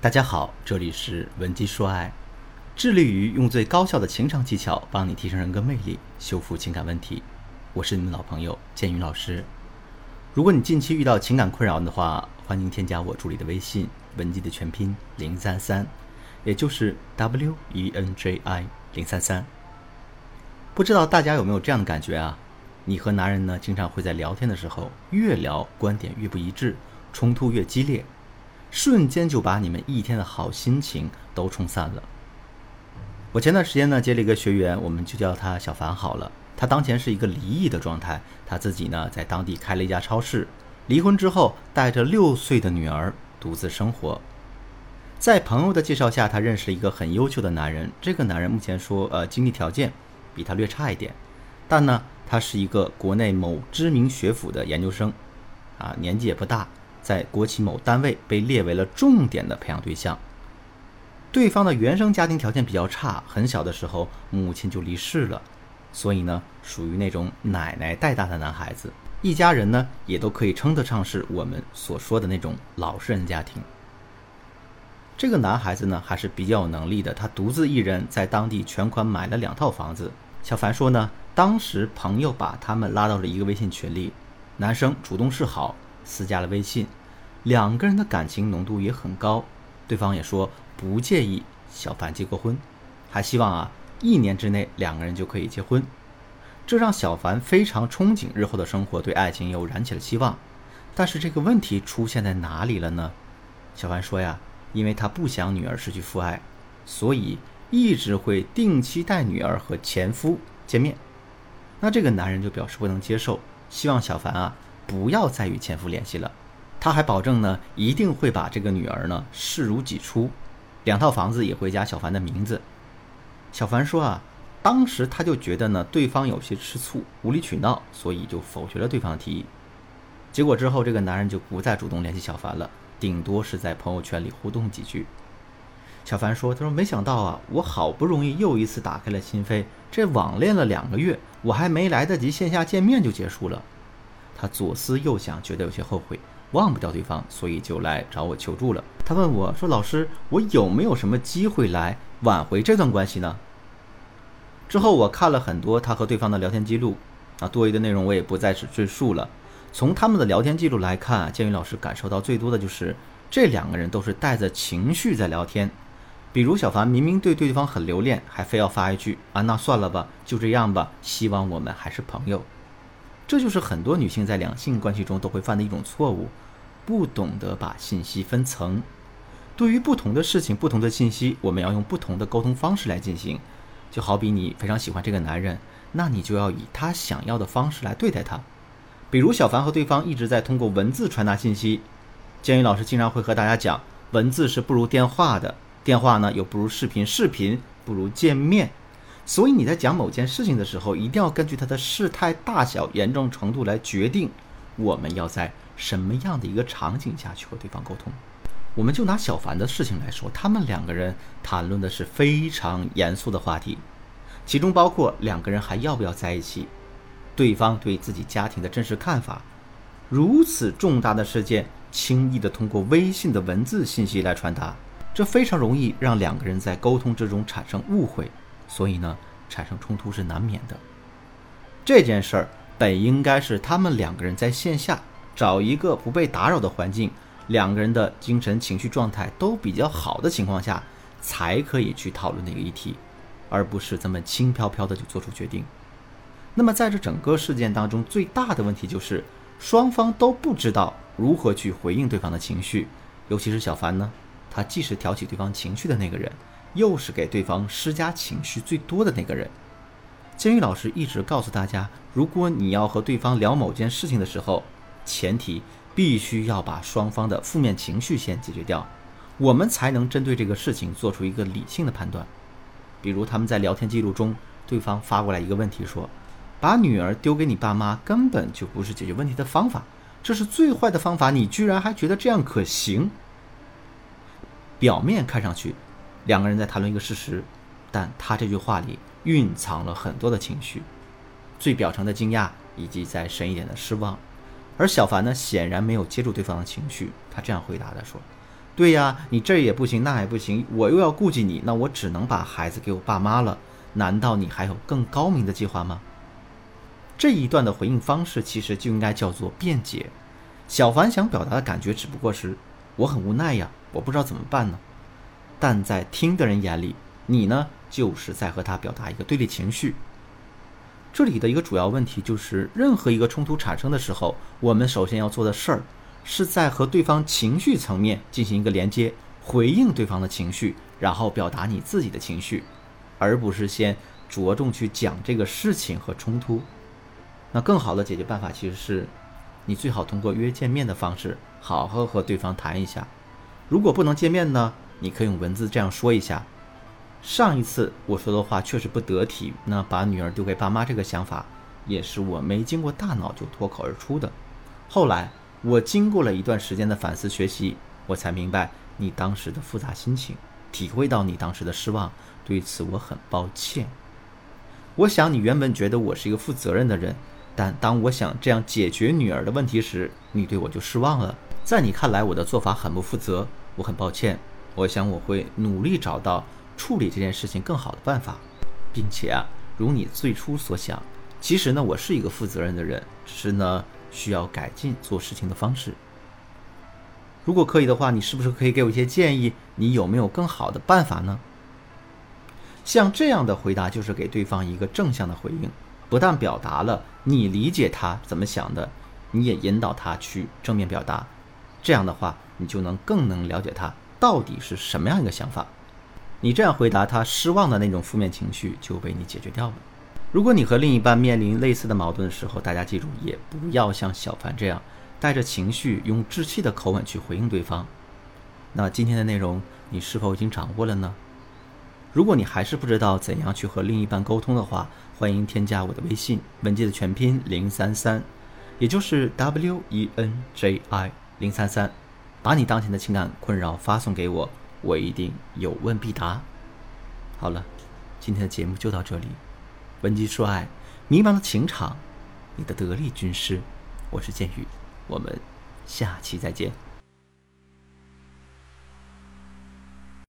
大家好，这里是文姬说爱，致力于用最高效的情场技巧帮你提升人格魅力，修复情感问题。我是你们老朋友建宇老师。如果你近期遇到情感困扰的话，欢迎添加我助理的微信文姬的全拼零三三，也就是 W E N J I 零三三。不知道大家有没有这样的感觉啊？你和男人呢，经常会在聊天的时候越聊观点越不一致，冲突越激烈。瞬间就把你们一天的好心情都冲散了。我前段时间呢接了一个学员，我们就叫他小凡好了。他当前是一个离异的状态，他自己呢在当地开了一家超市，离婚之后带着六岁的女儿独自生活。在朋友的介绍下，他认识了一个很优秀的男人。这个男人目前说呃经济条件比他略差一点，但呢他是一个国内某知名学府的研究生，啊年纪也不大。在国企某单位被列为了重点的培养对象。对方的原生家庭条件比较差，很小的时候母亲就离世了，所以呢，属于那种奶奶带大的男孩子。一家人呢，也都可以称得上是我们所说的那种老实人家庭。这个男孩子呢，还是比较有能力的，他独自一人在当地全款买了两套房子。小凡说呢，当时朋友把他们拉到了一个微信群里，男生主动示好，私加了微信。两个人的感情浓度也很高，对方也说不介意小凡结过婚，还希望啊一年之内两个人就可以结婚，这让小凡非常憧憬日后的生活，对爱情又燃起了希望。但是这个问题出现在哪里了呢？小凡说呀，因为他不想女儿失去父爱，所以一直会定期带女儿和前夫见面。那这个男人就表示不能接受，希望小凡啊不要再与前夫联系了。他还保证呢，一定会把这个女儿呢视如己出，两套房子也会加小凡的名字。小凡说啊，当时他就觉得呢，对方有些吃醋、无理取闹，所以就否决了对方的提议。结果之后，这个男人就不再主动联系小凡了，顶多是在朋友圈里互动几句。小凡说：“他说没想到啊，我好不容易又一次打开了心扉，这网恋了两个月，我还没来得及线下见面就结束了。他左思右想，觉得有些后悔。”忘不掉对方，所以就来找我求助了。他问我说：“老师，我有没有什么机会来挽回这段关系呢？”之后我看了很多他和对方的聊天记录，啊，多余的内容我也不再此赘述了。从他们的聊天记录来看，建宇老师感受到最多的就是这两个人都是带着情绪在聊天。比如小凡明明对对方很留恋，还非要发一句：“啊，那算了吧，就这样吧，希望我们还是朋友。”这就是很多女性在两性关系中都会犯的一种错误，不懂得把信息分层。对于不同的事情、不同的信息，我们要用不同的沟通方式来进行。就好比你非常喜欢这个男人，那你就要以他想要的方式来对待他。比如小凡和对方一直在通过文字传达信息，建宇老师经常会和大家讲，文字是不如电话的，电话呢又不如视频，视频不如见面。所以你在讲某件事情的时候，一定要根据它的事态大小、严重程度来决定，我们要在什么样的一个场景下去和对方沟通。我们就拿小凡的事情来说，他们两个人谈论的是非常严肃的话题，其中包括两个人还要不要在一起，对方对自己家庭的真实看法。如此重大的事件，轻易的通过微信的文字信息来传达，这非常容易让两个人在沟通之中产生误会。所以呢，产生冲突是难免的。这件事儿本应该是他们两个人在线下找一个不被打扰的环境，两个人的精神情绪状态都比较好的情况下，才可以去讨论的一个议题，而不是这么轻飘飘的就做出决定。那么在这整个事件当中，最大的问题就是双方都不知道如何去回应对方的情绪，尤其是小凡呢，他既是挑起对方情绪的那个人。又是给对方施加情绪最多的那个人。监狱老师一直告诉大家，如果你要和对方聊某件事情的时候，前提必须要把双方的负面情绪先解决掉，我们才能针对这个事情做出一个理性的判断。比如他们在聊天记录中，对方发过来一个问题说：“把女儿丢给你爸妈根本就不是解决问题的方法，这是最坏的方法，你居然还觉得这样可行？”表面看上去。两个人在谈论一个事实，但他这句话里蕴藏了很多的情绪，最表层的惊讶，以及再深一点的失望。而小凡呢，显然没有接住对方的情绪，他这样回答的说：“对呀，你这也不行，那也不行，我又要顾及你，那我只能把孩子给我爸妈了。难道你还有更高明的计划吗？这一段的回应方式其实就应该叫做辩解。小凡想表达的感觉只不过是我很无奈呀，我不知道怎么办呢。但在听的人眼里，你呢就是在和他表达一个对立情绪。这里的一个主要问题就是，任何一个冲突产生的时候，我们首先要做的事儿，是在和对方情绪层面进行一个连接，回应对方的情绪，然后表达你自己的情绪，而不是先着重去讲这个事情和冲突。那更好的解决办法其实是，你最好通过约见面的方式，好好和对方谈一下。如果不能见面呢，你可以用文字这样说一下：上一次我说的话确实不得体，那把女儿丢给爸妈这个想法，也是我没经过大脑就脱口而出的。后来我经过了一段时间的反思学习，我才明白你当时的复杂心情，体会到你当时的失望，对此我很抱歉。我想你原本觉得我是一个负责任的人。但当我想这样解决女儿的问题时，你对我就失望了。在你看来，我的做法很不负责，我很抱歉。我想我会努力找到处理这件事情更好的办法，并且啊，如你最初所想，其实呢，我是一个负责任的人，只是呢需要改进做事情的方式。如果可以的话，你是不是可以给我一些建议？你有没有更好的办法呢？像这样的回答就是给对方一个正向的回应。不但表达了你理解他怎么想的，你也引导他去正面表达，这样的话，你就能更能了解他到底是什么样一个想法。你这样回答他失望的那种负面情绪就被你解决掉了。如果你和另一半面临类似的矛盾的时候，大家记住，也不要像小凡这样带着情绪用稚气的口吻去回应对方。那今天的内容你是否已经掌握了呢？如果你还是不知道怎样去和另一半沟通的话，欢迎添加我的微信文姬的全拼零三三，也就是 W E N J I 零三三，把你当前的情感困扰发送给我，我一定有问必答。好了，今天的节目就到这里，文姬说爱，迷茫的情场，你的得力军师，我是剑宇，我们下期再见。